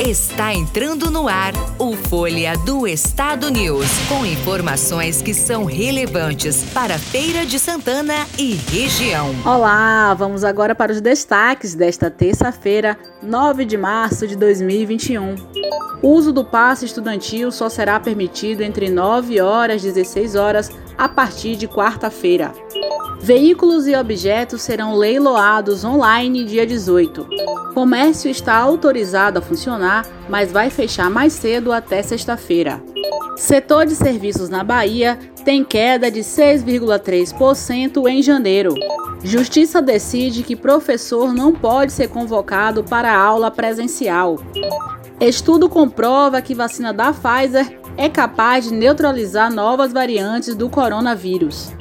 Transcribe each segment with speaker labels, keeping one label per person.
Speaker 1: Está entrando no ar o Folha do Estado News, com informações que são relevantes para Feira de Santana e região.
Speaker 2: Olá, vamos agora para os destaques desta terça-feira, 9 de março de 2021. O uso do passe estudantil só será permitido entre 9 horas e 16 horas a partir de quarta-feira. Veículos e objetos serão leiloados online dia 18. Comércio está autorizado a funcionar, mas vai fechar mais cedo até sexta-feira. Setor de serviços na Bahia tem queda de 6,3% em janeiro. Justiça decide que professor não pode ser convocado para aula presencial. Estudo comprova que vacina da Pfizer é capaz de neutralizar novas variantes do coronavírus.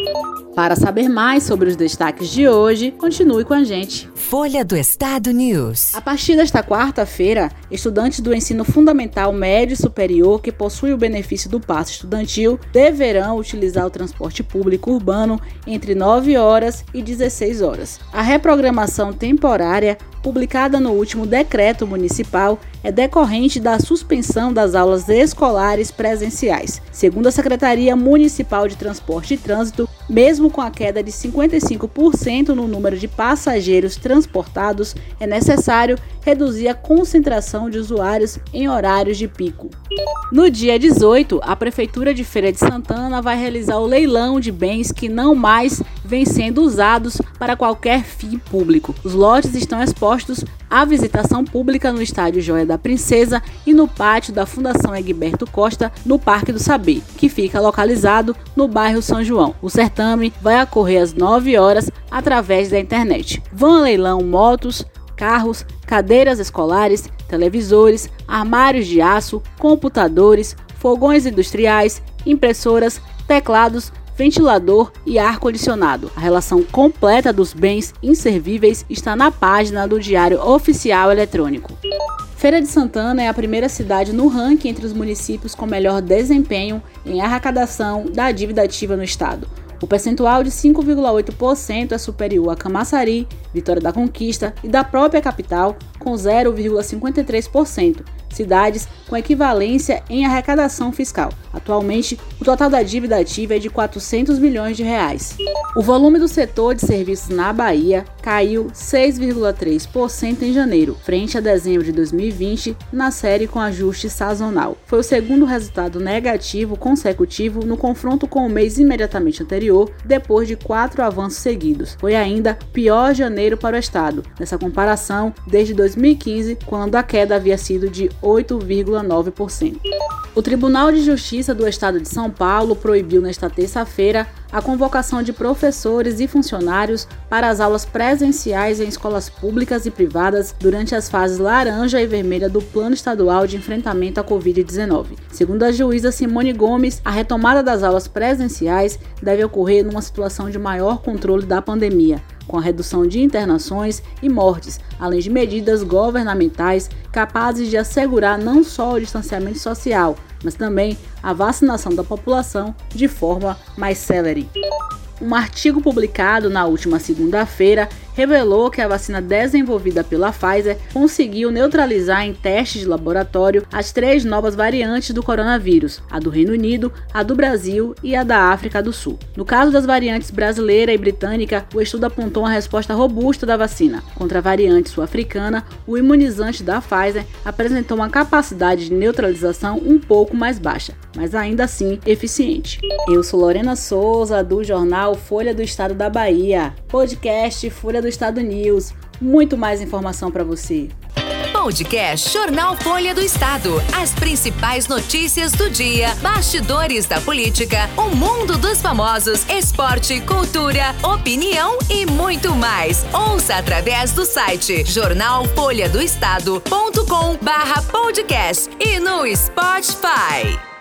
Speaker 2: Para saber mais sobre os destaques de hoje, continue com a gente.
Speaker 1: Folha do Estado News.
Speaker 2: A partir desta quarta-feira, estudantes do ensino fundamental médio e superior que possuem o benefício do passe estudantil deverão utilizar o transporte público urbano entre 9 horas e 16 horas. A reprogramação temporária publicada no último decreto municipal, é decorrente da suspensão das aulas escolares presenciais. Segundo a Secretaria Municipal de Transporte e Trânsito, mesmo com a queda de 55% no número de passageiros transportados, é necessário reduzir a concentração de usuários em horários de pico. No dia 18, a Prefeitura de Feira de Santana vai realizar o leilão de bens que não mais vêm sendo usados para qualquer fim público. Os lotes estão expostos à visitação pública no estádio Joia da Princesa e no pátio da Fundação Egberto Costa, no Parque do Saber, que fica localizado no bairro São João. O certame vai ocorrer às 9 horas através da internet. Vão a leilão motos, carros, cadeiras escolares, televisores, armários de aço, computadores, fogões industriais, impressoras, teclados, ventilador e ar-condicionado. A relação completa dos bens inservíveis está na página do Diário Oficial Eletrônico. Feira de Santana é a primeira cidade no ranking entre os municípios com melhor desempenho em arrecadação da dívida ativa no estado. O percentual de 5,8% é superior a Camaçari, Vitória da Conquista e da própria capital, com 0,53%, cidades com equivalência em arrecadação fiscal. Atualmente, o total da dívida ativa é de 400 milhões de reais. O volume do setor de serviços na Bahia caiu 6,3% em janeiro, frente a dezembro de 2020, na série com ajuste sazonal. Foi o segundo resultado negativo consecutivo no confronto com o mês imediatamente anterior, depois de quatro avanços seguidos. Foi ainda pior janeiro para o estado, nessa comparação desde 2015, quando a queda havia sido de 8,9%. O Tribunal de Justiça do Estado de São Paulo proibiu nesta terça-feira a convocação de professores e funcionários para as aulas presenciais em escolas públicas e privadas durante as fases laranja e vermelha do Plano Estadual de Enfrentamento à Covid-19. Segundo a juíza Simone Gomes, a retomada das aulas presenciais deve ocorrer numa situação de maior controle da pandemia com a redução de internações e mortes, além de medidas governamentais capazes de assegurar não só o distanciamento social, mas também a vacinação da população de forma mais célere. Um artigo publicado na última segunda-feira revelou que a vacina desenvolvida pela Pfizer conseguiu neutralizar em testes de laboratório as três novas variantes do coronavírus: a do Reino Unido, a do Brasil e a da África do Sul. No caso das variantes brasileira e britânica, o estudo apontou uma resposta robusta da vacina. Contra a variante sul-africana, o imunizante da Pfizer apresentou uma capacidade de neutralização um pouco mais baixa, mas ainda assim eficiente. Eu sou Lorena Souza, do jornal Folha do Estado da Bahia, podcast Folha do Estado News. Muito mais informação para você.
Speaker 1: Podcast Jornal Folha do Estado. As principais notícias do dia, bastidores da política, o mundo dos famosos, esporte, cultura, opinião e muito mais. Ouça através do site jornalfolhadoestado.com/podcast e no Spotify.